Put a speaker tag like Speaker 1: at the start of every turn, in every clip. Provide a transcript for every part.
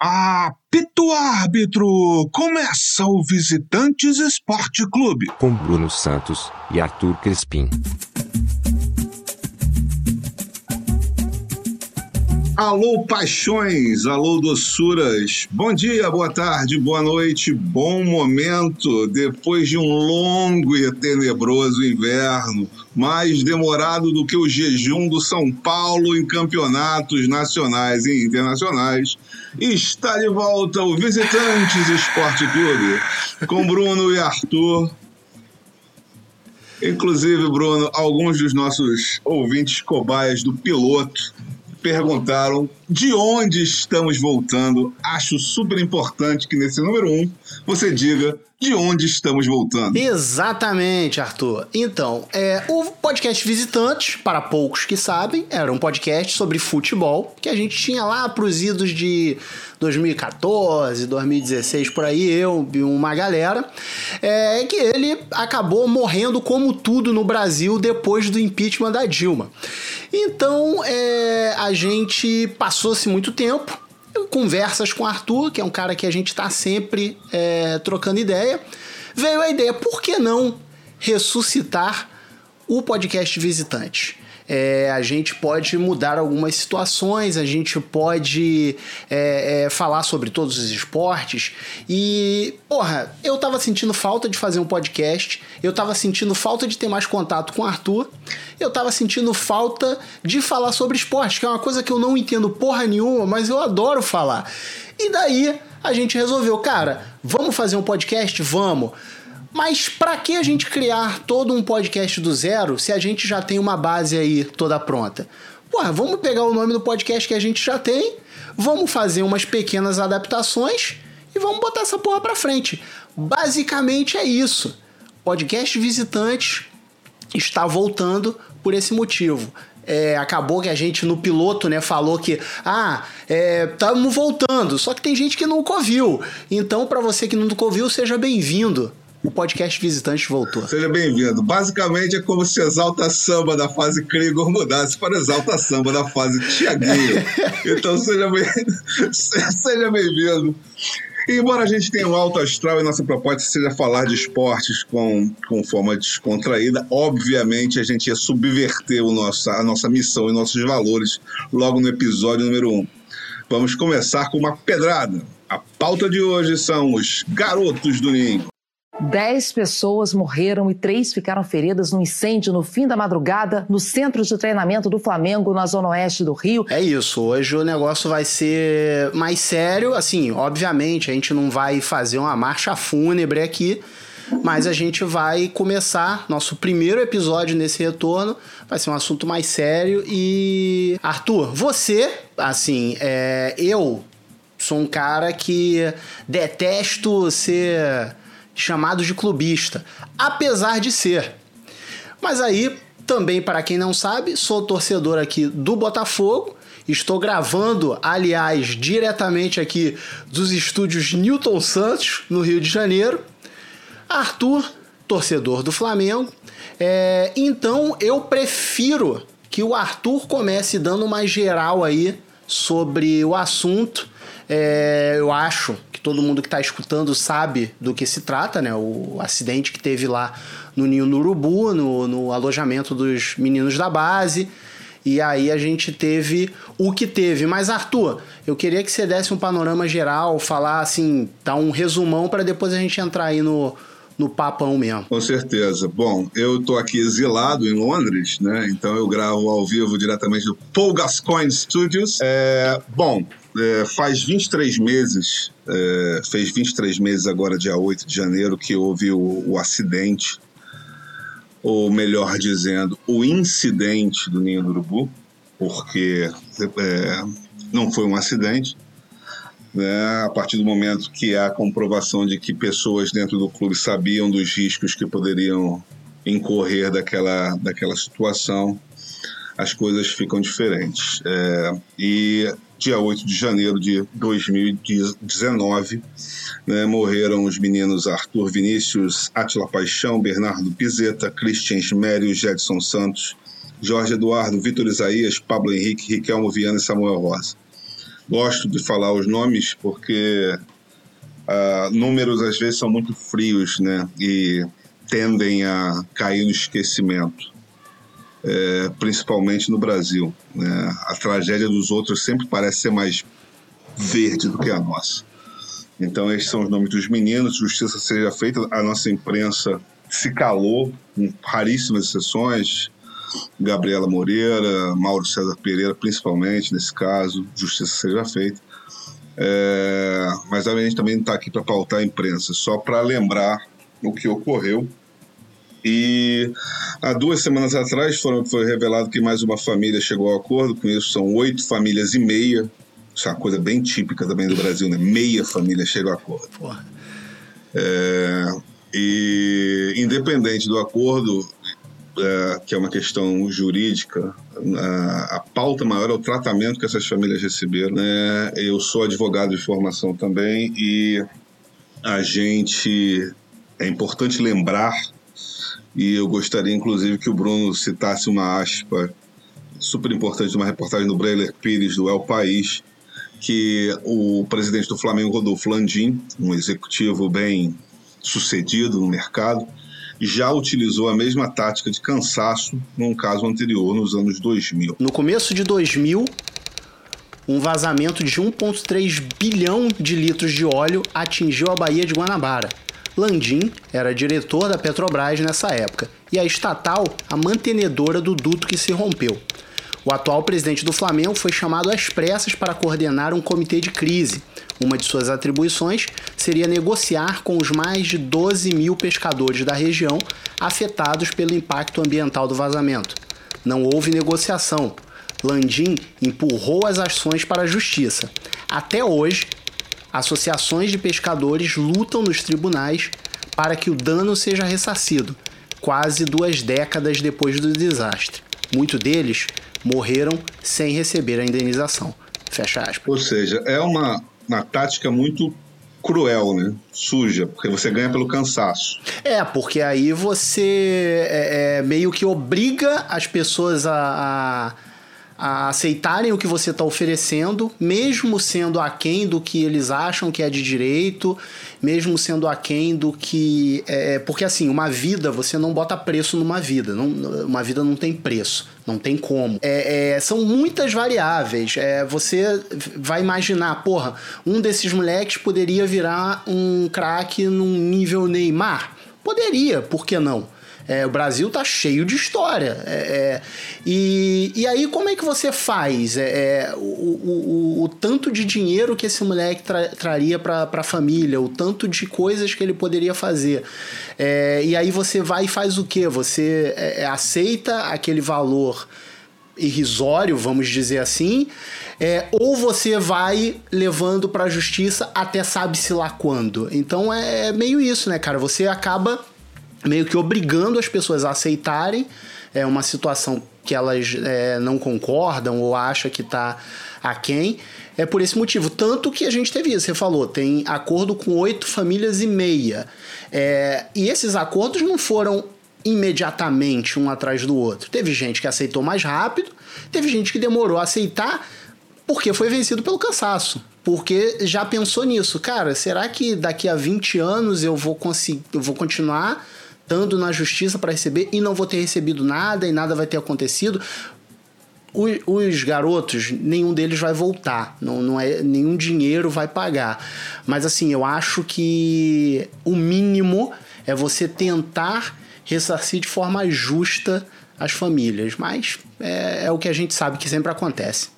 Speaker 1: Apito árbitro! Começa o Visitantes Esporte Clube.
Speaker 2: Com Bruno Santos e Arthur Crespim.
Speaker 1: Alô, paixões, alô, doçuras. Bom dia, boa tarde, boa noite, bom momento. Depois de um longo e tenebroso inverno, mais demorado do que o jejum do São Paulo em campeonatos nacionais e internacionais, está de volta o Visitantes Esporte Clube, com Bruno e Arthur. Inclusive, Bruno, alguns dos nossos ouvintes cobaias do piloto perguntaram de onde estamos voltando. Acho super importante que nesse número um você diga de onde estamos voltando.
Speaker 3: Exatamente, Arthur. Então, é, o podcast Visitantes, para poucos que sabem, era um podcast sobre futebol que a gente tinha lá para os idos de 2014, 2016, por aí, eu e uma galera, é que ele acabou morrendo como tudo no Brasil depois do impeachment da Dilma. Então, é, a gente passou-se muito tempo conversas com o Arthur, que é um cara que a gente está sempre é, trocando ideia, veio a ideia, por que não ressuscitar o podcast Visitante? É, a gente pode mudar algumas situações, a gente pode é, é, falar sobre todos os esportes. E, porra, eu tava sentindo falta de fazer um podcast, eu tava sentindo falta de ter mais contato com o Arthur, eu tava sentindo falta de falar sobre esporte, que é uma coisa que eu não entendo porra nenhuma, mas eu adoro falar. E daí a gente resolveu, cara, vamos fazer um podcast? Vamos. Mas para que a gente criar todo um podcast do zero se a gente já tem uma base aí toda pronta? Porra, vamos pegar o nome do podcast que a gente já tem, vamos fazer umas pequenas adaptações e vamos botar essa porra pra frente. Basicamente é isso. Podcast Visitantes está voltando por esse motivo. É, acabou que a gente no piloto né, falou que ah, estamos é, voltando, só que tem gente que nunca ouviu. Então, para você que nunca ouviu, seja bem-vindo o podcast Visitante voltou.
Speaker 1: Seja bem-vindo. Basicamente é como se Exalta Samba da fase Krigor mudasse para Exalta Samba da fase Tiaguinho. então seja bem-vindo. seja bem-vindo. embora a gente tenha um alto astral e nossa proposta seja falar de esportes com, com forma descontraída, obviamente a gente ia subverter o nosso, a nossa missão e nossos valores logo no episódio número 1. Um. Vamos começar com uma pedrada. A pauta de hoje são os garotos do Ninho.
Speaker 4: Dez pessoas morreram e três ficaram feridas no incêndio no fim da madrugada no centro de treinamento do Flamengo, na zona oeste do Rio.
Speaker 3: É isso, hoje o negócio vai ser mais sério. Assim, obviamente, a gente não vai fazer uma marcha fúnebre aqui, mas a gente vai começar nosso primeiro episódio nesse retorno. Vai ser um assunto mais sério. E, Arthur, você, assim, é, eu sou um cara que detesto ser chamado de clubista, apesar de ser. Mas aí, também para quem não sabe, sou torcedor aqui do Botafogo. Estou gravando, aliás, diretamente aqui dos estúdios Newton Santos, no Rio de Janeiro. Arthur, torcedor do Flamengo. É, então eu prefiro que o Arthur comece dando uma geral aí sobre o assunto. É, eu acho que todo mundo que está escutando sabe do que se trata, né? O acidente que teve lá no Ninho no Urubu, no, no alojamento dos meninos da base. E aí a gente teve o que teve. Mas, Arthur, eu queria que você desse um panorama geral, falar assim, dar um resumão para depois a gente entrar aí no, no papão mesmo.
Speaker 1: Com certeza. Bom, eu estou aqui exilado em Londres, né? Então eu gravo ao vivo diretamente do Paul Gascoigne Studios. É, bom, é, faz 23 meses, é, fez 23 meses agora, dia 8 de janeiro, que houve o, o acidente, ou melhor dizendo, o incidente do Ninho do Urubu, porque é, não foi um acidente. Né, a partir do momento que há comprovação de que pessoas dentro do clube sabiam dos riscos que poderiam incorrer daquela, daquela situação, as coisas ficam diferentes. É, e dia 8 de janeiro de 2019, né, morreram os meninos Arthur Vinícius, Atila Paixão, Bernardo Pizeta, Christian Schmério, Jedson Santos, Jorge Eduardo, Vitor Isaías, Pablo Henrique, Riquelmo Viana e Samuel Rosa. gosto de falar os nomes porque uh, números às vezes são muito frios, né? E tendem a cair no esquecimento, é, principalmente no Brasil. Né? A tragédia dos outros sempre parece ser mais verde do que a nossa. Então, esses são os nomes dos meninos. Justiça seja feita. A nossa imprensa se calou, com raríssimas exceções. Gabriela Moreira, Mauro César Pereira, principalmente nesse caso. Justiça seja feita. É, mas a gente também não está aqui para pautar a imprensa, só para lembrar o que ocorreu. E há duas semanas atrás foram, foi revelado que mais uma família chegou ao acordo, com isso são oito famílias e meia. Isso é uma coisa bem típica também do Brasil, né? Meia família chega ao acordo. É, e independente do acordo, é, que é uma questão jurídica, a, a, pauta maior é o tratamento que essas famílias receberam. Né? Eu sou advogado de formação também e a gente é importante lembrar e eu gostaria inclusive que o Bruno citasse uma aspa super importante de uma reportagem do Breiler Pires do El País que o presidente do Flamengo Rodolfo Landim, um executivo bem sucedido no mercado, já utilizou a mesma tática de cansaço num caso anterior, nos anos 2000.
Speaker 3: No começo de 2000, um vazamento de 1,3 bilhão de litros de óleo atingiu a Baía de Guanabara. Landim era diretor da Petrobras nessa época e a estatal a mantenedora do duto que se rompeu. O atual presidente do Flamengo foi chamado às pressas para coordenar um comitê de crise. Uma de suas atribuições seria negociar com os mais de 12 mil pescadores da região afetados pelo impacto ambiental do vazamento. Não houve negociação. Landim empurrou as ações para a justiça. Até hoje, associações de pescadores lutam nos tribunais para que o dano seja ressarcido, quase duas décadas depois do desastre. Muitos deles morreram sem receber a indenização. Fecha aspas.
Speaker 1: Ou seja, é uma, uma tática muito cruel, né? Suja, porque você ganha pelo cansaço.
Speaker 3: É, porque aí você é, é, meio que obriga as pessoas a, a a aceitarem o que você está oferecendo, mesmo sendo aquém do que eles acham que é de direito, mesmo sendo aquém do que. É, é, porque assim, uma vida, você não bota preço numa vida. Não, uma vida não tem preço, não tem como. É, é, são muitas variáveis. É, você vai imaginar, porra, um desses moleques poderia virar um craque num nível Neymar? Poderia, por que não? É, o Brasil tá cheio de história. É, é, e, e aí, como é que você faz? É, é o, o, o, tanto de dinheiro que esse moleque tra, traria para a família, o tanto de coisas que ele poderia fazer. É, e aí você vai e faz o quê? Você aceita aquele valor irrisório, vamos dizer assim, é, ou você vai levando para a justiça até sabe-se lá quando. Então é meio isso, né, cara? Você acaba meio que obrigando as pessoas a aceitarem é uma situação que elas é, não concordam ou acham que está aquém. É por esse motivo. Tanto que a gente teve isso, você falou, tem acordo com oito famílias e meia. É, e esses acordos não foram imediatamente um atrás do outro. Teve gente que aceitou mais rápido, teve gente que demorou a aceitar porque foi vencido pelo cansaço. Porque já pensou nisso, cara, será que daqui a 20 anos eu vou conseguir, eu vou continuar estando na justiça para receber e não vou ter recebido nada e nada vai ter acontecido. Os, os, garotos, nenhum deles vai voltar, não, não é nenhum dinheiro vai pagar. Mas assim, eu acho que o mínimo é você tentar ressarcir de forma justa as famílias, mas é, é o que a gente sabe que sempre acontece.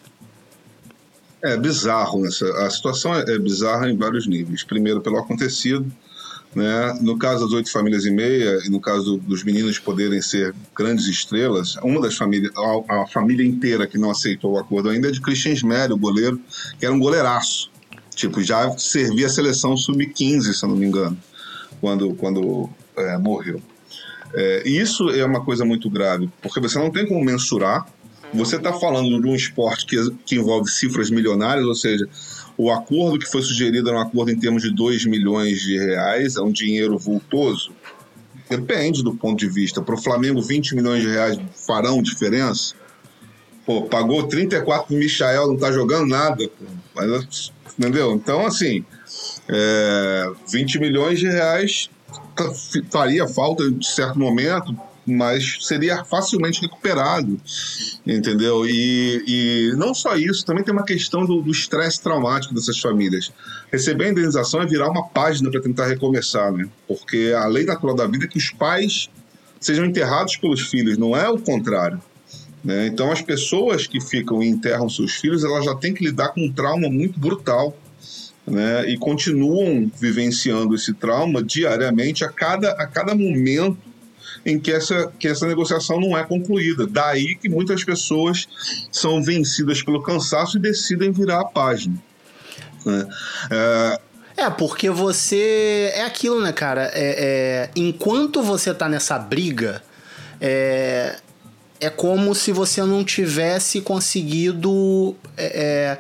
Speaker 1: É bizarro essa a situação é, é bizarra em vários níveis. Primeiro pelo acontecido, né? No caso das oito famílias e meia, e no caso dos meninos poderem ser grandes estrelas, uma das famílias, a, a família inteira que não aceitou o acordo ainda é de Christian Smelly, o goleiro, que era um goleiraço. Tipo, já servia a seleção sub-15, se eu não me engano, quando, quando é, morreu. É, isso é uma coisa muito grave, porque você não tem como mensurar. Você está falando de um esporte que, que envolve cifras milionárias, ou seja, o acordo que foi sugerido era um acordo em termos de 2 milhões de reais, é um dinheiro vultoso? Depende do ponto de vista. Para o Flamengo, 20 milhões de reais farão diferença? Pô, pagou 34 pro Michael, não tá jogando nada. Mas, entendeu? Então, assim, é, 20 milhões de reais faria falta em certo momento, mas seria facilmente recuperado, entendeu? E, e não só isso, também tem uma questão do estresse traumático dessas famílias. Receber a indenização é virar uma página para tentar recomeçar, né? Porque a lei natural da vida é que os pais sejam enterrados pelos filhos, não é o contrário. Né? Então, as pessoas que ficam e enterram seus filhos, elas já têm que lidar com um trauma muito brutal. Né? E continuam vivenciando esse trauma diariamente, a cada, a cada momento em que essa, que essa negociação não é concluída. Daí que muitas pessoas são vencidas pelo cansaço e decidem virar a página. Né?
Speaker 3: É, é, porque você. É aquilo, né, cara? É, é... Enquanto você tá nessa briga, é... é como se você não tivesse conseguido. É...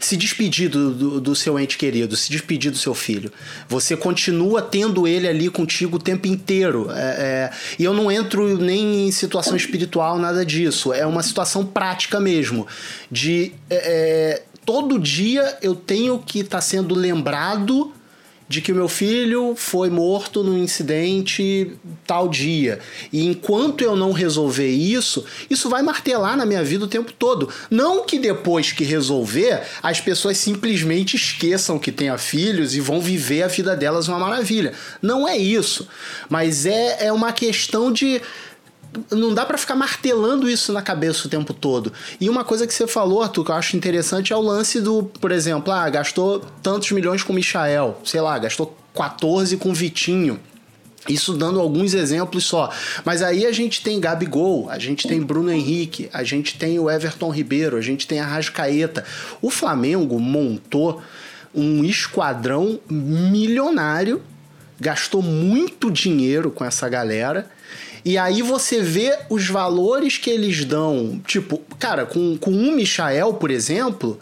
Speaker 3: se despedir do, do, do, seu ente querido, se despedir do seu filho. Você continua tendo ele ali contigo o tempo inteiro. É, é, e eu não entro nem em situação espiritual, nada disso. É uma situação prática mesmo. De é, é todo dia eu tenho que estar tá sendo lembrado de que o meu filho foi morto num incidente tal dia. E enquanto eu não resolver isso, isso vai martelar na minha vida o tempo todo. Não que depois que resolver, as pessoas simplesmente esqueçam que tenha filhos e vão viver a vida delas uma maravilha. Não é isso. Mas é, é uma questão de não dá para ficar martelando isso na cabeça o tempo todo. E uma coisa que você falou, Arthur, que eu acho interessante é o lance do, por exemplo, ah, gastou tantos milhões com o Michael, sei lá, gastou 14 com o Vitinho. Isso dando alguns exemplos só. Mas aí a gente tem Gabigol, a gente tem Bruno Henrique, a gente tem o Everton Ribeiro, a gente tem a Rascaeta. O Flamengo montou um esquadrão milionário, gastou muito dinheiro com essa galera e aí você vê os valores que eles dão. Tipo, cara, com, com um Michael, por exemplo,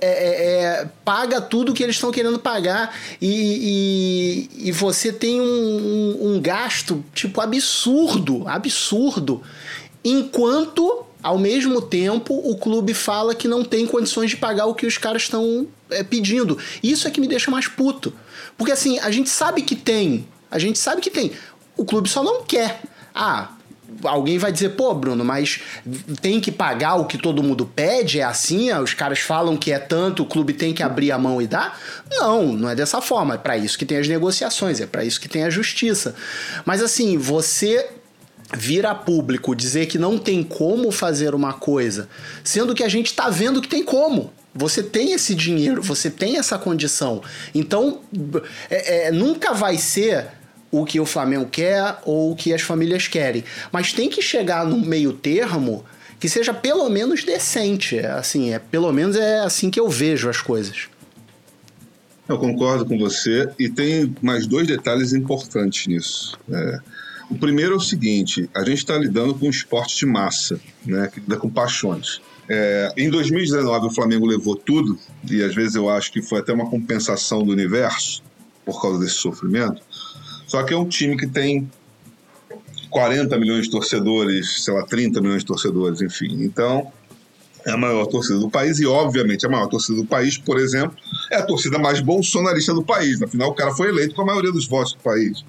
Speaker 3: é, é, é, paga tudo que eles estão querendo pagar e, e, e você tem um, um, um, gasto tipo absurdo, absurdo, enquanto ao mesmo tempo o clube fala que não tem condições de pagar o que os caras estão é, pedindo. Isso é que me deixa mais puto, porque assim a gente sabe que tem, a gente sabe que tem. O clube só não quer. Ah, alguém vai dizer, pô, Bruno, mas tem que pagar o que todo mundo pede? É assim? Os caras falam que é tanto, o clube tem que abrir a mão e dar? Não, não é dessa forma. É para isso que tem as negociações, é para isso que tem a justiça. Mas assim, você vir a público dizer que não tem como fazer uma coisa, sendo que a gente está vendo que tem como. Você tem esse dinheiro, você tem essa condição. Então, é, é, nunca vai ser o que o Flamengo quer ou o que as famílias querem. Mas tem que chegar num meio termo que seja pelo menos decente. Assim, é pelo menos é assim que eu vejo as coisas.
Speaker 1: Eu concordo com você e tem mais dois detalhes importantes nisso. É, o primeiro é o seguinte: a gente está lidando com um esporte de massa, né, que lida com paixões. É, em 2019 o Flamengo levou tudo e às vezes eu acho que foi até uma compensação do universo por causa desse sofrimento. Só que é um time que tem 40 milhões de torcedores, sei lá, 30 milhões de torcedores, enfim. Então, é a maior torcida do país e, obviamente, a maior torcida do país, por exemplo, é a torcida mais bolsonarista do país. Afinal, o cara foi eleito com a maioria dos votos do país.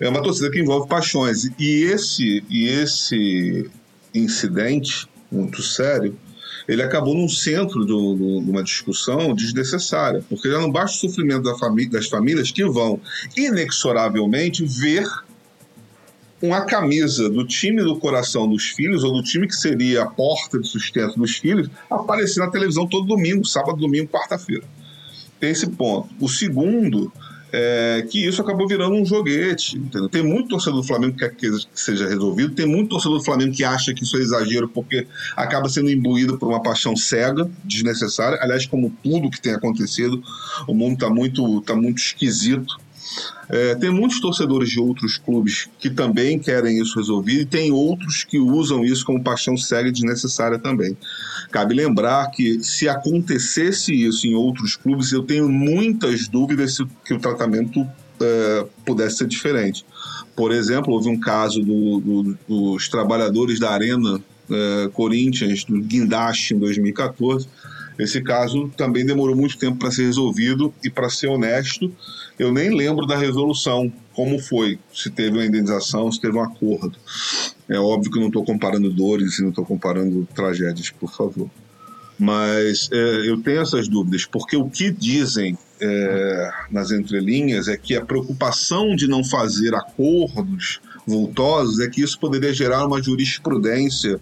Speaker 1: É uma torcida que envolve paixões. E esse, e esse incidente muito sério ele acabou num centro de uma discussão desnecessária, porque já não basta o sofrimento da das famílias que vão inexoravelmente ver uma camisa do time do coração dos filhos, ou do time que seria a porta de sustento dos filhos, aparecer na televisão todo domingo, sábado, domingo, quarta-feira. Tem esse ponto. O segundo é, que isso acabou virando um joguete. Entendeu? Tem muito torcedor do Flamengo que quer que seja resolvido, tem muito torcedor do Flamengo que acha que isso é exagero porque acaba sendo imbuído por uma paixão cega, desnecessária. Aliás, como tudo que tem acontecido, o mundo está muito, tá muito esquisito é, tem muitos torcedores de outros clubes que também querem isso resolvido e tem outros que usam isso como paixão cega e desnecessária também. Cabe lembrar que se acontecesse isso em outros clubes, eu tenho muitas dúvidas se que o tratamento é, pudesse ser diferente. Por exemplo, houve um caso do, do, dos trabalhadores da Arena é, Corinthians, do Guindaste, em 2014, Esse caso também demorou muito tempo para ser resolvido e, para ser honesto, eu nem lembro da resolução, como foi, se teve uma indenização, se teve um acordo. É óbvio que não estou comparando dores e não estou comparando tragédias, por favor. Mas é, eu tenho essas dúvidas, porque o que dizem é, nas entrelinhas é que a preocupação de não fazer acordos vultosos é que isso poderia gerar uma jurisprudência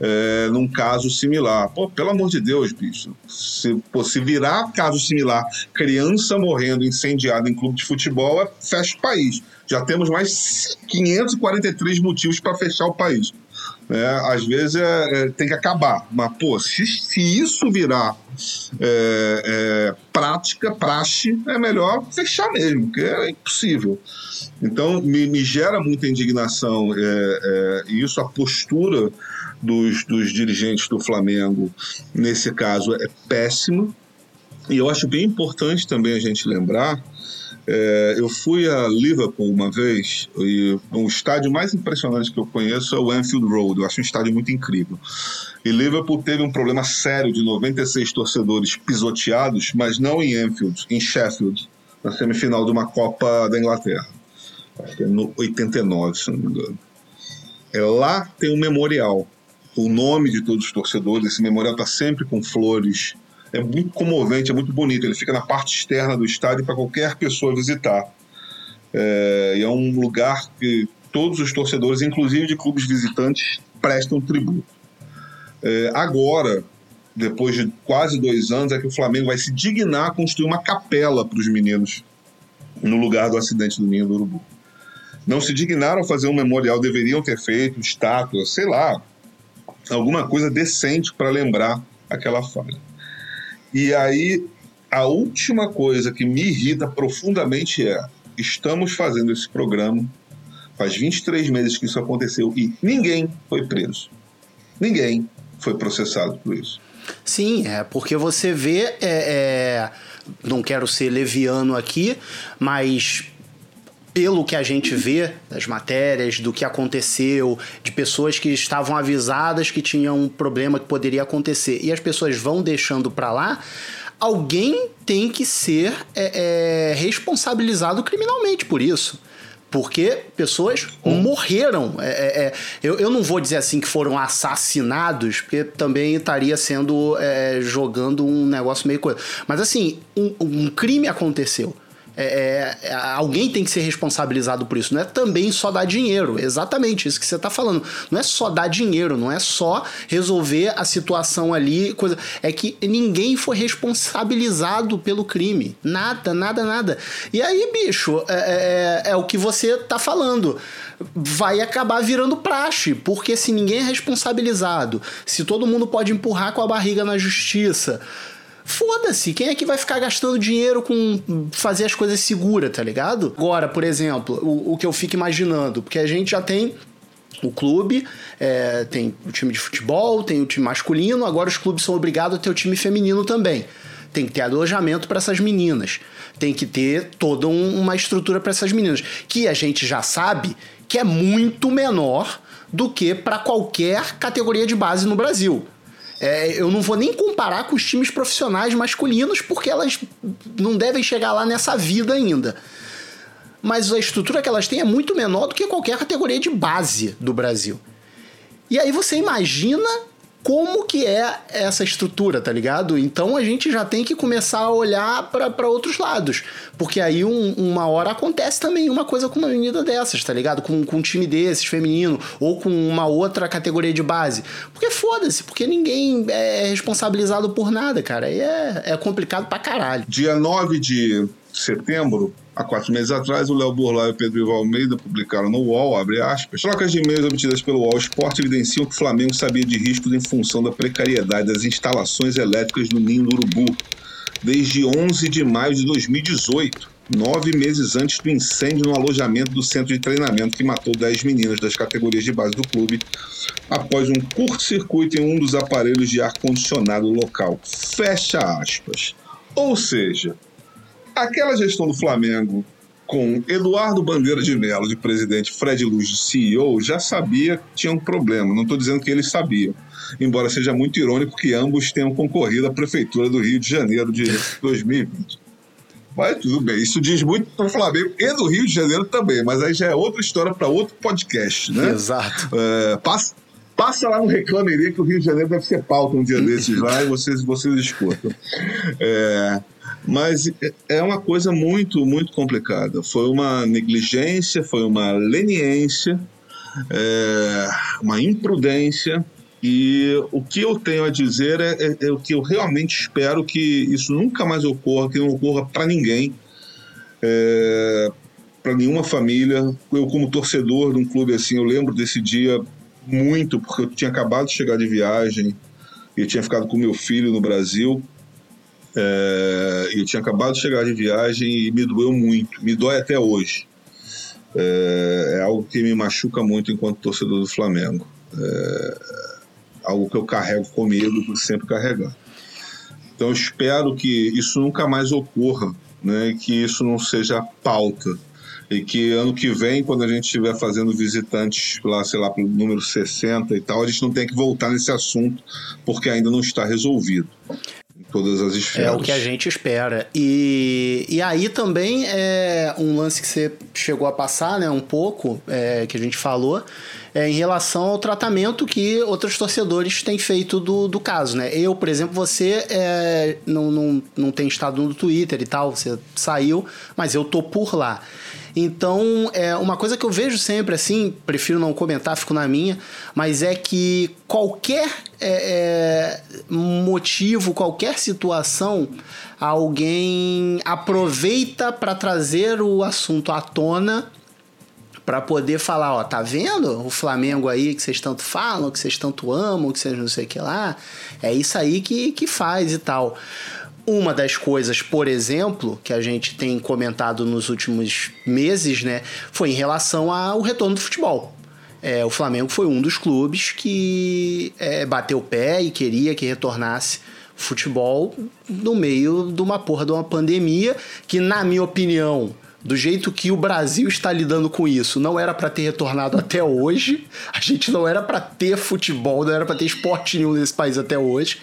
Speaker 1: é, num caso similar. Pô, pelo amor de Deus, bicho. Se, pô, se virar caso similar, criança morrendo incendiada em clube de futebol, é, fecha o país. Já temos mais 543 motivos para fechar o país. É, às vezes é, é, tem que acabar. Mas, pô, se, se isso virar é, é, prática, praxe, é melhor fechar mesmo, porque é impossível. Então, me, me gera muita indignação é, é, isso, a postura dos, dos dirigentes do Flamengo, nesse caso, é péssima. E eu acho bem importante também a gente lembrar é, eu fui a Liverpool uma vez e o estádio mais impressionante que eu conheço é o Anfield Road. Eu acho um estádio muito incrível. E Liverpool teve um problema sério de 96 torcedores pisoteados, mas não em Anfield, em Sheffield, na semifinal de uma Copa da Inglaterra. Acho que é no 89, se não me engano. É, lá tem um memorial. O nome de todos os torcedores, esse memorial está sempre com flores é muito comovente, é muito bonito. Ele fica na parte externa do estádio para qualquer pessoa visitar. É, e é um lugar que todos os torcedores, inclusive de clubes visitantes, prestam tributo. É, agora, depois de quase dois anos, é que o Flamengo vai se dignar a construir uma capela para os meninos no lugar do acidente do Ninho do Urubu. Não se dignaram a fazer um memorial, deveriam ter feito estátua, sei lá, alguma coisa decente para lembrar aquela falha. E aí, a última coisa que me irrita profundamente é: estamos fazendo esse programa, faz 23 meses que isso aconteceu e ninguém foi preso. Ninguém foi processado por isso.
Speaker 3: Sim, é porque você vê. É, é, não quero ser leviano aqui, mas pelo que a gente vê das matérias, do que aconteceu, de pessoas que estavam avisadas que tinham um problema que poderia acontecer e as pessoas vão deixando para lá, alguém tem que ser é, é, responsabilizado criminalmente por isso. Porque pessoas hum. morreram. É, é, é, eu, eu não vou dizer assim que foram assassinados, porque também estaria sendo é, jogando um negócio meio coisa. Mas assim, um, um crime aconteceu é, é, alguém tem que ser responsabilizado por isso. Não é também só dar dinheiro. Exatamente isso que você está falando. Não é só dar dinheiro, não é só resolver a situação ali. Coisa... É que ninguém foi responsabilizado pelo crime. Nada, nada, nada. E aí, bicho, é, é, é o que você está falando vai acabar virando praxe, porque se ninguém é responsabilizado, se todo mundo pode empurrar com a barriga na justiça, foda-se, quem é que vai ficar gastando dinheiro com fazer as coisas seguras, tá ligado? Agora, por exemplo, o, o que eu fico imaginando, porque a gente já tem o clube, é, tem o time de futebol, tem o time masculino, agora os clubes são obrigados a ter o time feminino também. Tem que ter alojamento para essas meninas. Tem que ter toda um, uma estrutura para essas meninas. Que a gente já sabe que é muito menor do que para qualquer categoria de base no Brasil. É, eu não vou nem comparar com os times profissionais masculinos, porque elas não devem chegar lá nessa vida ainda. Mas a estrutura que elas têm é muito menor do que qualquer categoria de base do Brasil. E aí você imagina como que é essa estrutura, tá ligado? Então a gente já tem que começar a olhar para outros lados. Porque aí um, uma hora acontece também uma coisa com uma menina dessas, tá ligado? Com, com um time desses, feminino, ou com uma outra categoria de base. Porque foda-se, porque ninguém é responsabilizado por nada, cara. E é, é complicado pra caralho.
Speaker 1: Dia 9 de setembro, Há quatro meses atrás, o Léo Burlai e o Pedro Ivo Almeida publicaram no UOL, abre aspas, trocas de e-mails obtidas pelo UOL Esporte evidenciam que o Flamengo sabia de riscos em função da precariedade das instalações elétricas no Ninho do Urubu, desde 11 de maio de 2018, nove meses antes do incêndio no alojamento do centro de treinamento que matou 10 meninas das categorias de base do clube, após um curto-circuito em um dos aparelhos de ar-condicionado local. Fecha aspas. Ou seja, aquela gestão do Flamengo com Eduardo Bandeira de Mello, de presidente, Fred Luz, de CEO, já sabia que tinha um problema. Não estou dizendo que eles sabiam. Embora seja muito irônico que ambos tenham concorrido à Prefeitura do Rio de Janeiro de 2020. Mas tudo bem, isso diz muito para o Flamengo e do Rio de Janeiro também, mas aí já é outra história para outro podcast, né?
Speaker 3: Exato.
Speaker 1: É, passa, passa lá no Reclameria que o Rio de Janeiro deve ser pauta um dia desses lá e vocês, vocês escutam. É, mas é uma coisa muito, muito complicada. Foi uma negligência, foi uma leniência, é, uma imprudência. E o que eu tenho a dizer é, é, é, o que eu realmente espero que isso nunca mais ocorra, que não ocorra para ninguém, é, para nenhuma família. Eu, como torcedor de um clube assim, eu lembro desse dia muito, porque eu tinha acabado de chegar de viagem e tinha ficado com meu filho no Brasil. É, eu tinha acabado de chegar de viagem e me doeu muito, me dói até hoje. É, é algo que me machuca muito enquanto torcedor do Flamengo. É, algo que eu carrego comigo por sempre carregar. Então espero que isso nunca mais ocorra, né, que isso não seja pauta e que ano que vem, quando a gente estiver fazendo visitantes lá, sei lá, para o número 60 e tal, a gente não tem que voltar nesse assunto porque ainda não está resolvido todas as esferas.
Speaker 3: É o que a gente espera. E, e aí também é um lance que você chegou a passar, né, um pouco, é, que a gente falou, é, em relação ao tratamento que outros torcedores têm feito do, do caso, né? Eu, por exemplo, você é, não, não, não tem estado no Twitter e tal, você saiu, mas eu tô por lá. Então, é uma coisa que eu vejo sempre assim, prefiro não comentar, fico na minha, mas é que qualquer é, é, motivo, qualquer situação, alguém aproveita para trazer o assunto à tona para poder falar, ó, tá vendo o Flamengo aí que vocês tanto falam, que vocês tanto amam, que vocês não sei o que lá, é isso aí que, que faz e tal. Uma das coisas, por exemplo, que a gente tem comentado nos últimos meses, né, foi em relação ao retorno do futebol. É, o Flamengo foi um dos clubes que é, bateu o pé e queria que retornasse futebol no meio de uma porra de uma pandemia que, na minha opinião, do jeito que o Brasil está lidando com isso, não era para ter retornado até hoje. A gente não era para ter futebol, não era para ter esporte nenhum nesse país até hoje.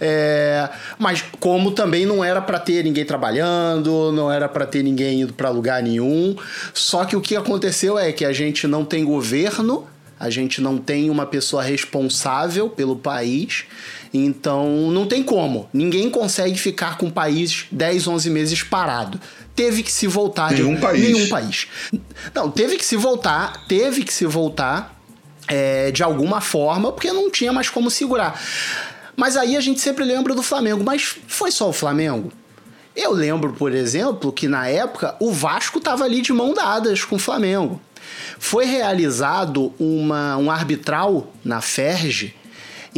Speaker 3: É, mas como também não era para ter ninguém trabalhando, não era para ter ninguém indo para lugar nenhum. Só que o que aconteceu é que a gente não tem governo, a gente não tem uma pessoa responsável pelo país. Então não tem como. Ninguém consegue ficar com o país 10, 11 meses parado teve que se voltar.
Speaker 1: Nenhum
Speaker 3: de,
Speaker 1: país.
Speaker 3: Nenhum país. Não, teve que se voltar, teve que se voltar é, de alguma forma, porque não tinha mais como segurar. Mas aí a gente sempre lembra do Flamengo. Mas foi só o Flamengo? Eu lembro, por exemplo, que na época o Vasco estava ali de mão dadas com o Flamengo. Foi realizado uma, um arbitral na Ferge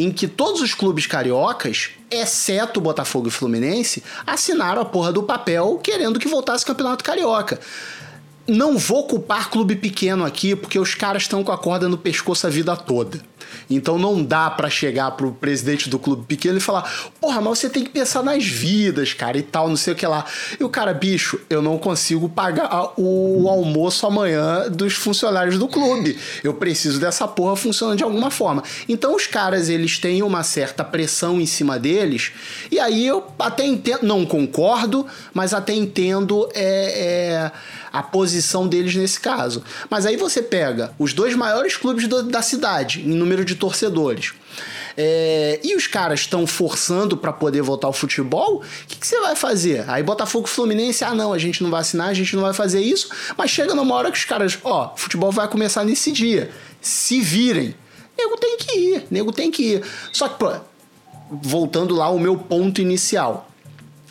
Speaker 3: em que todos os clubes cariocas, exceto Botafogo e Fluminense, assinaram a porra do papel querendo que voltasse o Campeonato Carioca. Não vou culpar clube pequeno aqui, porque os caras estão com a corda no pescoço a vida toda. Então não dá para chegar pro presidente do clube pequeno e falar: porra, mas você tem que pensar nas vidas, cara, e tal, não sei o que lá. E o cara, bicho, eu não consigo pagar o almoço amanhã dos funcionários do clube. Eu preciso dessa porra funcionando de alguma forma. Então os caras, eles têm uma certa pressão em cima deles, e aí eu até entendo, não concordo, mas até entendo é, é a posição deles nesse caso. Mas aí você pega os dois maiores clubes do, da cidade, em número de torcedores. É, e os caras estão forçando para poder voltar ao futebol, o que, você vai fazer? Aí Botafogo Fluminense, ah não, a gente não vai assinar, a gente não vai fazer isso, mas chega numa hora que os caras, ó, futebol vai começar nesse dia, se virem. Nego tem que ir, nego tem que ir. Só que, pô, voltando lá ao meu ponto inicial,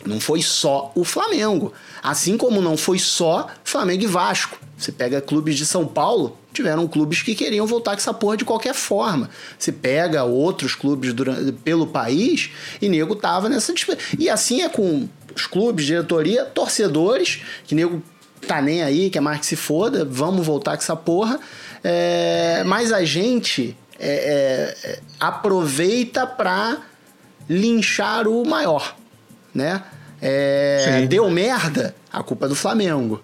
Speaker 3: não foi só o Flamengo. Assim como não foi só Flamengo e Vasco. Você pega clubes de São Paulo, tiveram clubes que queriam voltar com essa porra de qualquer forma. Você pega outros clubes durante, pelo país e nego tava nessa E assim é com os clubes, diretoria, torcedores, que nego tá nem aí, que é mais que se foda, vamos voltar com essa porra. É, mas a gente é, é, aproveita pra linchar o maior, né? É, deu merda, a culpa é do Flamengo.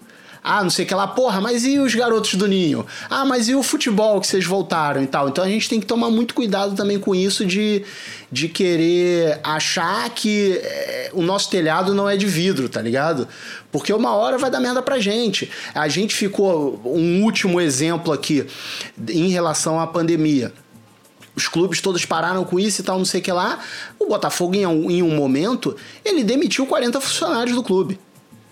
Speaker 3: Ah, não sei o que lá, porra, mas e os garotos do Ninho? Ah, mas e o futebol que vocês voltaram e tal? Então a gente tem que tomar muito cuidado também com isso de, de querer achar que é, o nosso telhado não é de vidro, tá ligado? Porque uma hora vai dar merda pra gente. A gente ficou. Um último exemplo aqui em relação à pandemia os clubes todos pararam com isso e tal, não sei o que lá. O Botafogo, em um, em um momento, ele demitiu 40 funcionários do clube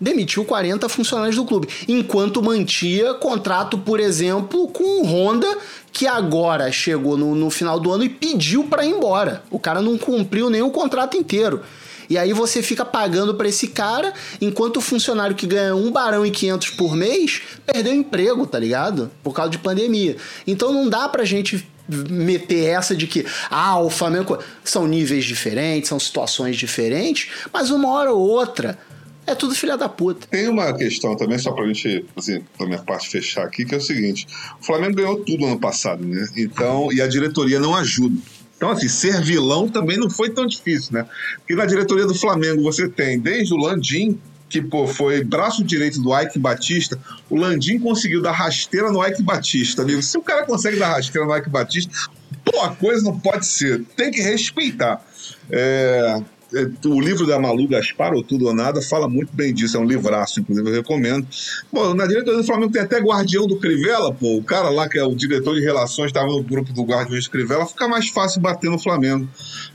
Speaker 3: demitiu 40 funcionários do clube, enquanto mantia contrato, por exemplo, com o Honda, que agora chegou no, no final do ano e pediu para ir embora. O cara não cumpriu nem o contrato inteiro. E aí você fica pagando para esse cara, enquanto o funcionário que ganha um barão e 500 por mês perdeu emprego, tá ligado? Por causa de pandemia. Então não dá pra gente meter essa de que ah, o Flamengo são níveis diferentes, são situações diferentes, mas uma hora ou outra é tudo filha da puta.
Speaker 1: Tem uma questão também, só pra gente, assim, da minha parte fechar aqui, que é o seguinte: o Flamengo ganhou tudo ano passado, né? Então, e a diretoria não ajuda. Então, assim, ser vilão também não foi tão difícil, né? Porque na diretoria do Flamengo você tem desde o Landim, que pô, foi braço direito do Ike Batista, o Landim conseguiu dar rasteira no Ike Batista, amigo. Se o cara consegue dar rasteira no Ike Batista, pô, a coisa não pode ser. Tem que respeitar. É, o livro da Malu Gaspar, ou Tudo ou Nada, fala muito bem disso. É um livraço, inclusive, eu recomendo. Bom, na diretoria do Flamengo tem até Guardião do Crivella, pô. O cara lá, que é o diretor de relações, estava no grupo do Guardião do Crivella, fica mais fácil bater no Flamengo.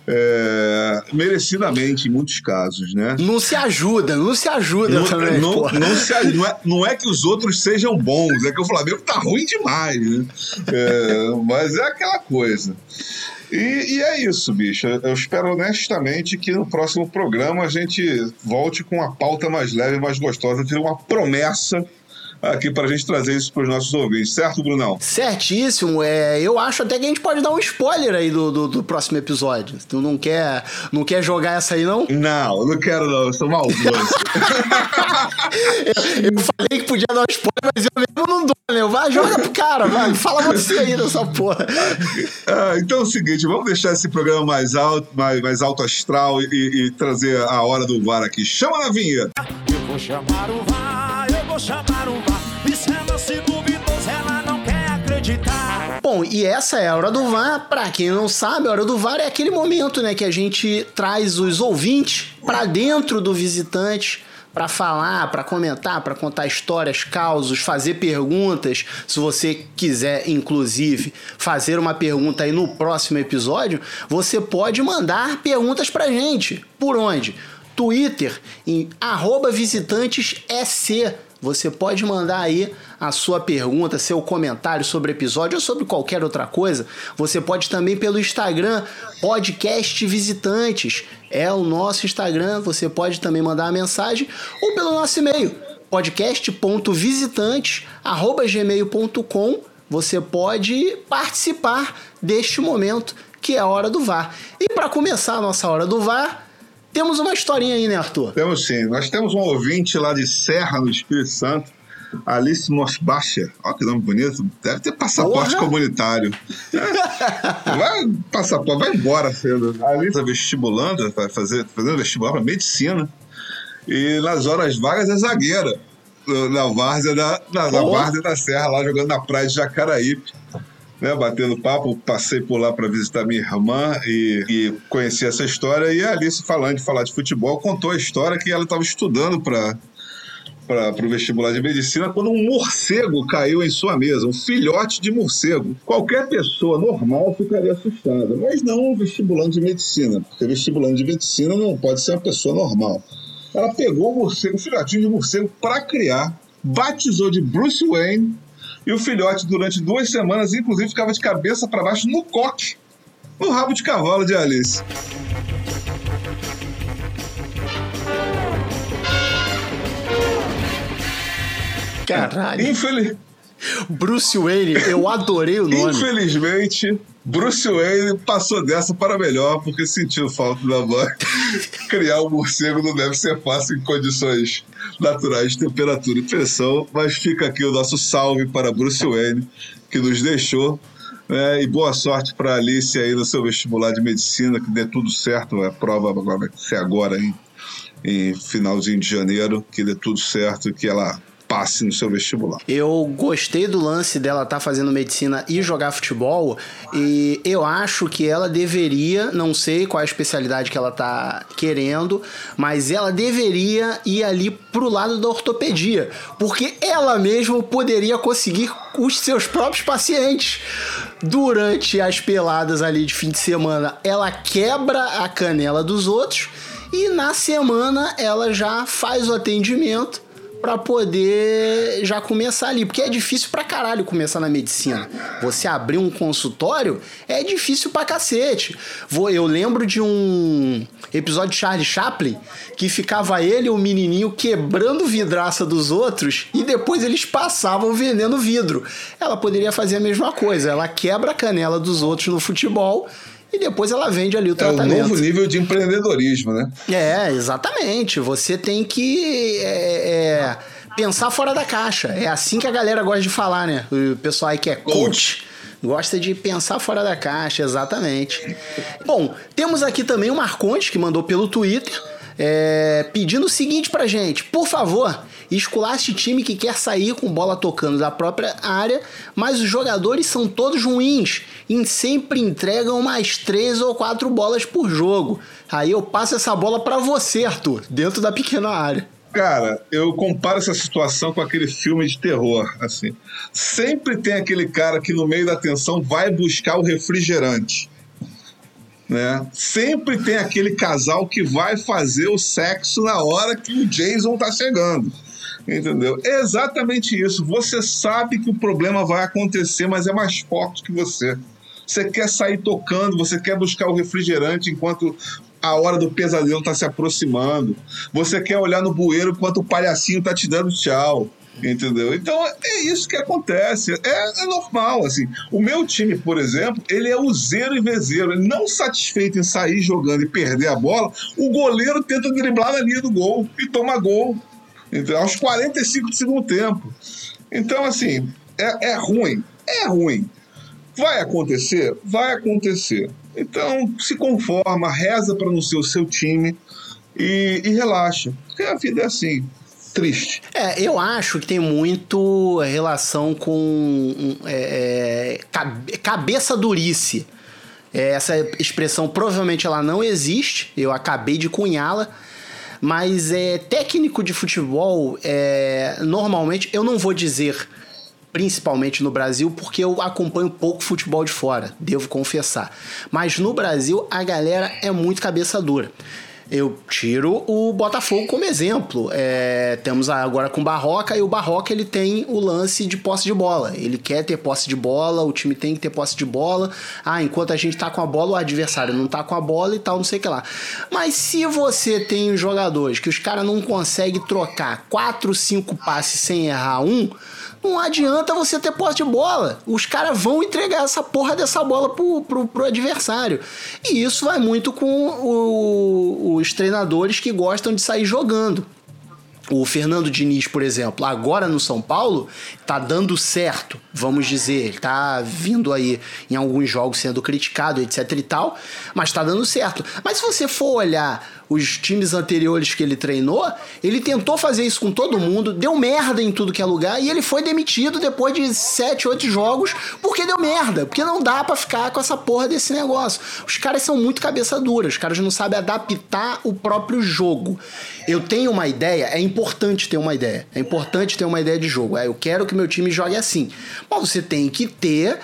Speaker 1: É, merecidamente, em muitos casos, né?
Speaker 3: Não se ajuda, não se ajuda
Speaker 1: não,
Speaker 3: também.
Speaker 1: Não, não, se, não, é, não é que os outros sejam bons, é que o Flamengo tá ruim demais, né? É, mas é aquela coisa. E, e, é isso, bicho. Eu espero honestamente que no próximo programa a gente volte com uma pauta mais leve, mais gostosa. Ter uma promessa aqui para a gente trazer isso para os nossos ouvintes, certo, Brunão?
Speaker 3: Certíssimo. É, eu acho até que a gente pode dar um spoiler aí do, do, do próximo episódio. Tu não quer, não quer jogar essa aí, não?
Speaker 1: Não, não quero, não. Eu sou maldoso.
Speaker 3: eu, eu, falei que podia dar um spoiler, mas eu mesmo não dou, né? Vai, joga pro cara, vai. Fala você aí nessa porra.
Speaker 1: Ah, então é o seguinte, vamos deixar esse programa mais alto, mais, mais alto astral e, e trazer a hora do VAR aqui. Chama na vinheta!
Speaker 5: Eu vou chamar o VAR, eu vou chamar o VAR.
Speaker 3: Bom, e essa é a hora do VAR. Para quem não sabe, a hora do VAR é aquele momento, né, que a gente traz os ouvintes para dentro do visitante para falar, para comentar, para contar histórias, causos, fazer perguntas. Se você quiser, inclusive, fazer uma pergunta aí no próximo episódio, você pode mandar perguntas pra gente. Por onde? Twitter, em visitantesec você pode mandar aí a sua pergunta, seu comentário sobre o episódio ou sobre qualquer outra coisa. Você pode também pelo Instagram, Podcast Visitantes. É o nosso Instagram. Você pode também mandar a mensagem ou pelo nosso e-mail, podcast.visitantes.gmail.com. Você pode participar deste momento que é a hora do VAR. E para começar a nossa hora do VAR, temos uma historinha aí, né, Arthur?
Speaker 1: Temos sim. Nós temos um ouvinte lá de Serra, no Espírito Santo, Alice Mosbacher. Olha que nome bonito. Deve ter passaporte Porra. comunitário. vai, passaporte, vai embora cedo. Alice está vestibulando, vai fazer, fazendo vestibular para medicina. E nas horas vagas é zagueira. Na várzea da, na, na várzea da Serra, lá jogando na praia de Jacaraípe né, batendo papo, passei por lá para visitar minha irmã e, e conheci essa história. E a Alice, falando de falar de futebol, contou a história que ela estava estudando para para o vestibular de medicina quando um morcego caiu em sua mesa, um filhote de morcego. Qualquer pessoa normal ficaria assustada, mas não um vestibulante de medicina, porque vestibulante de medicina não pode ser uma pessoa normal. Ela pegou o morcego, um filhotinho de morcego, para criar, batizou de Bruce Wayne e o filhote, durante duas semanas, inclusive, ficava de cabeça para baixo no coque, no rabo de cavalo de Alice.
Speaker 3: Caralho.
Speaker 1: Infeliz...
Speaker 3: Bruce Wayne, eu adorei o nome.
Speaker 1: Infelizmente, Bruce Wayne passou dessa para melhor porque sentiu falta da mãe. Criar um morcego não deve ser fácil em condições naturais de temperatura e pressão, mas fica aqui o nosso salve para Bruce Wayne, que nos deixou. Né? E boa sorte para Alice aí no seu vestibular de medicina, que dê tudo certo. A prova vai ser agora, em finalzinho de janeiro, que dê tudo certo, que ela passe no seu vestibular.
Speaker 3: Eu gostei do lance dela estar tá fazendo medicina e jogar futebol, e eu acho que ela deveria, não sei qual é a especialidade que ela tá querendo, mas ela deveria ir ali pro lado da ortopedia, porque ela mesma poderia conseguir os seus próprios pacientes. Durante as peladas ali de fim de semana, ela quebra a canela dos outros e na semana ela já faz o atendimento para poder já começar ali, porque é difícil pra caralho começar na medicina. Você abrir um consultório é difícil pra cacete. Eu lembro de um episódio de Charlie Chaplin que ficava ele e o menininho quebrando vidraça dos outros e depois eles passavam vendendo vidro. Ela poderia fazer a mesma coisa, ela quebra a canela dos outros no futebol e depois ela vende ali o tratamento.
Speaker 1: É um novo nível de empreendedorismo, né?
Speaker 3: É, exatamente. Você tem que é, é, pensar fora da caixa. É assim que a galera gosta de falar, né? O pessoal aí que é coach. coach gosta de pensar fora da caixa, exatamente. Bom, temos aqui também o Marconte, que mandou pelo Twitter, é, pedindo o seguinte pra gente: por favor, esculache time que quer sair com bola tocando da própria área, mas os jogadores são todos ruins e sempre entregam mais três ou quatro bolas por jogo. Aí eu passo essa bola para você, Arthur, dentro da pequena área.
Speaker 1: Cara, eu comparo essa situação com aquele filme de terror, assim. Sempre tem aquele cara que no meio da tensão vai buscar o refrigerante. Né? Sempre tem aquele casal que vai fazer o sexo na hora que o Jason tá chegando. Entendeu? É exatamente isso. Você sabe que o problema vai acontecer, mas é mais forte que você. Você quer sair tocando, você quer buscar o refrigerante enquanto a hora do pesadelo está se aproximando. Você quer olhar no bueiro enquanto o palhacinho está te dando tchau. Entendeu? Então é isso que acontece. É, é, normal, assim. O meu time, por exemplo, ele é o zero e vezeiro. Ele não satisfeito em sair jogando e perder a bola, o goleiro tenta driblar na linha do gol e toma gol. Então, aos 45 do segundo tempo. Então, assim, é, é ruim. É ruim. Vai acontecer? Vai acontecer. Então, se conforma, reza para não ser o seu time e, e relaxa. Porque a vida é assim triste.
Speaker 3: É, eu acho que tem muito relação com é, é cabeça durice. É, essa expressão provavelmente ela não existe, eu acabei de cunhá-la, mas é técnico de futebol, é, normalmente, eu não vou dizer principalmente no Brasil, porque eu acompanho pouco futebol de fora, devo confessar. Mas no Brasil a galera é muito cabeça dura. Eu tiro o Botafogo como exemplo. É, temos agora com o Barroca e o Barroca ele tem o lance de posse de bola. Ele quer ter posse de bola, o time tem que ter posse de bola. Ah, enquanto a gente tá com a bola, o adversário não tá com a bola e tal, não sei o que lá. Mas se você tem jogadores que os caras não conseguem trocar 4, 5 passes sem errar um, não adianta você ter posse de bola. Os caras vão entregar essa porra dessa bola pro, pro, pro adversário. E isso vai muito com o, os treinadores que gostam de sair jogando. O Fernando Diniz, por exemplo, agora no São Paulo, tá dando certo, vamos dizer. Ele tá vindo aí em alguns jogos sendo criticado, etc e tal, mas tá dando certo. Mas se você for olhar os times anteriores que ele treinou, ele tentou fazer isso com todo mundo, deu merda em tudo que é lugar e ele foi demitido depois de 7, 8 jogos porque deu merda, porque não dá para ficar com essa porra desse negócio. Os caras são muito cabeça dura, os caras não sabem adaptar o próprio jogo. Eu tenho uma ideia, é importante ter uma ideia, é importante ter uma ideia de jogo. É, eu quero que meu time jogue assim. Mas você tem que ter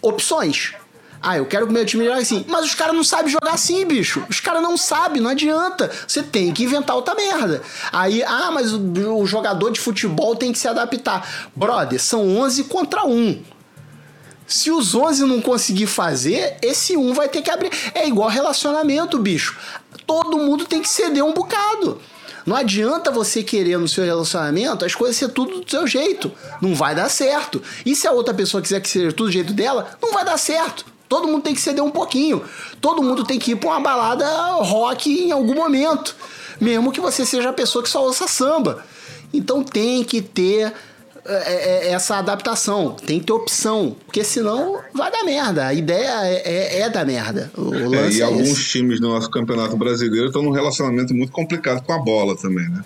Speaker 3: opções. Ah, eu quero que meu time jogue assim. Mas os caras não sabem jogar assim, bicho. Os caras não sabem, não adianta. Você tem que inventar outra merda. Aí, ah, mas o, o jogador de futebol tem que se adaptar. Brother, são 11 contra 1. Se os 11 não conseguir fazer, esse um vai ter que abrir. É igual relacionamento, bicho. Todo mundo tem que ceder um bocado. Não adianta você querer no seu relacionamento as coisas ser tudo do seu jeito. Não vai dar certo. E se a outra pessoa quiser que seja tudo do jeito dela, não vai dar certo. Todo mundo tem que ceder um pouquinho. Todo mundo tem que ir pra uma balada rock em algum momento. Mesmo que você seja a pessoa que só ouça samba. Então tem que ter é, é, essa adaptação, tem que ter opção, porque senão vai dar merda. A ideia é, é, é dar merda.
Speaker 1: É, e alguns times do nosso campeonato brasileiro estão num relacionamento muito complicado com a bola também, né?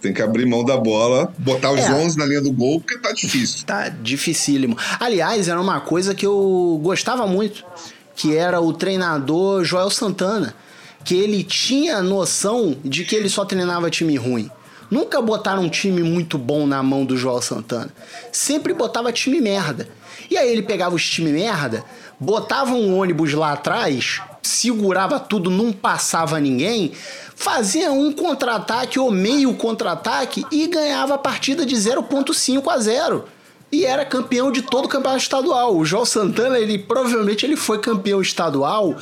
Speaker 1: Tem que abrir mão da bola, botar os
Speaker 3: É.
Speaker 1: 11 na linha do gol, porque tá difícil.
Speaker 3: Tá dificílimo. Aliás, era uma coisa que eu gostava muito, que era o treinador Joel Santana, que ele tinha noção de que ele só treinava time ruim. Nunca botaram um time muito bom na mão do Joel Santana. Sempre botava time merda. E aí ele pegava os time merda, botava um ônibus lá atrás, segurava tudo, não passava ninguém, fazia um contra-ataque ou meio contra-ataque e ganhava a partida de 0.5 a 0 e era campeão de todo o campeonato estadual. O João Santana, ele provavelmente ele foi campeão estadual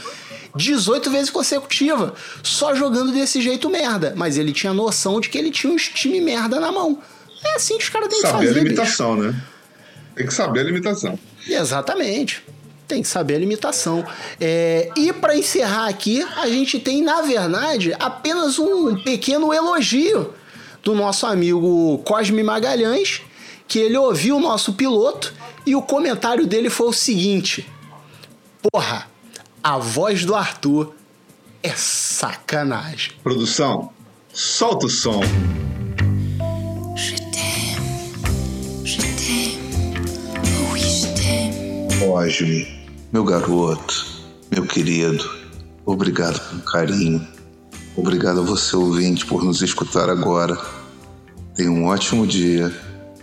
Speaker 3: 18 vezes consecutiva, só jogando desse jeito merda, mas ele tinha noção de que ele tinha uns time merda na mão. É assim que os caras têm que
Speaker 1: Saber
Speaker 3: fazer,
Speaker 1: a
Speaker 3: bicho.
Speaker 1: limitação, né? Tem que saber a limitação.
Speaker 3: Exatamente. Tem que saber a limitação. É, e para encerrar aqui, a gente tem, na verdade, apenas um pequeno elogio do nosso amigo Cosme Magalhães, que ele ouviu o nosso piloto e o comentário dele foi o seguinte: Porra, a voz do Arthur é sacanagem.
Speaker 1: Produção, solta o som.
Speaker 6: Oh.
Speaker 7: Cosme, meu garoto, meu querido, obrigado pelo carinho. Obrigado a você, ouvinte, por nos escutar agora. Tenha um ótimo dia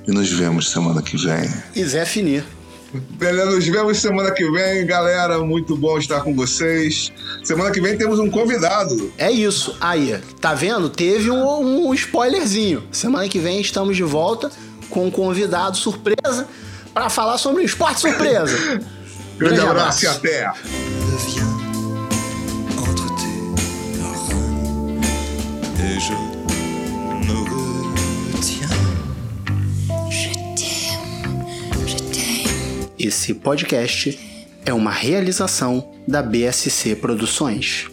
Speaker 7: e nos vemos semana que vem.
Speaker 3: E Zé Finir.
Speaker 1: Beleza, nos vemos semana que vem, galera. Muito bom estar com vocês. Semana que vem temos um convidado.
Speaker 3: É isso. Aí, tá vendo? Teve um, um spoilerzinho. Semana que vem estamos de volta com um convidado surpresa para falar sobre o esporte surpresa.
Speaker 1: Grande abraço e até.
Speaker 3: Esse podcast é uma realização da BSC Produções.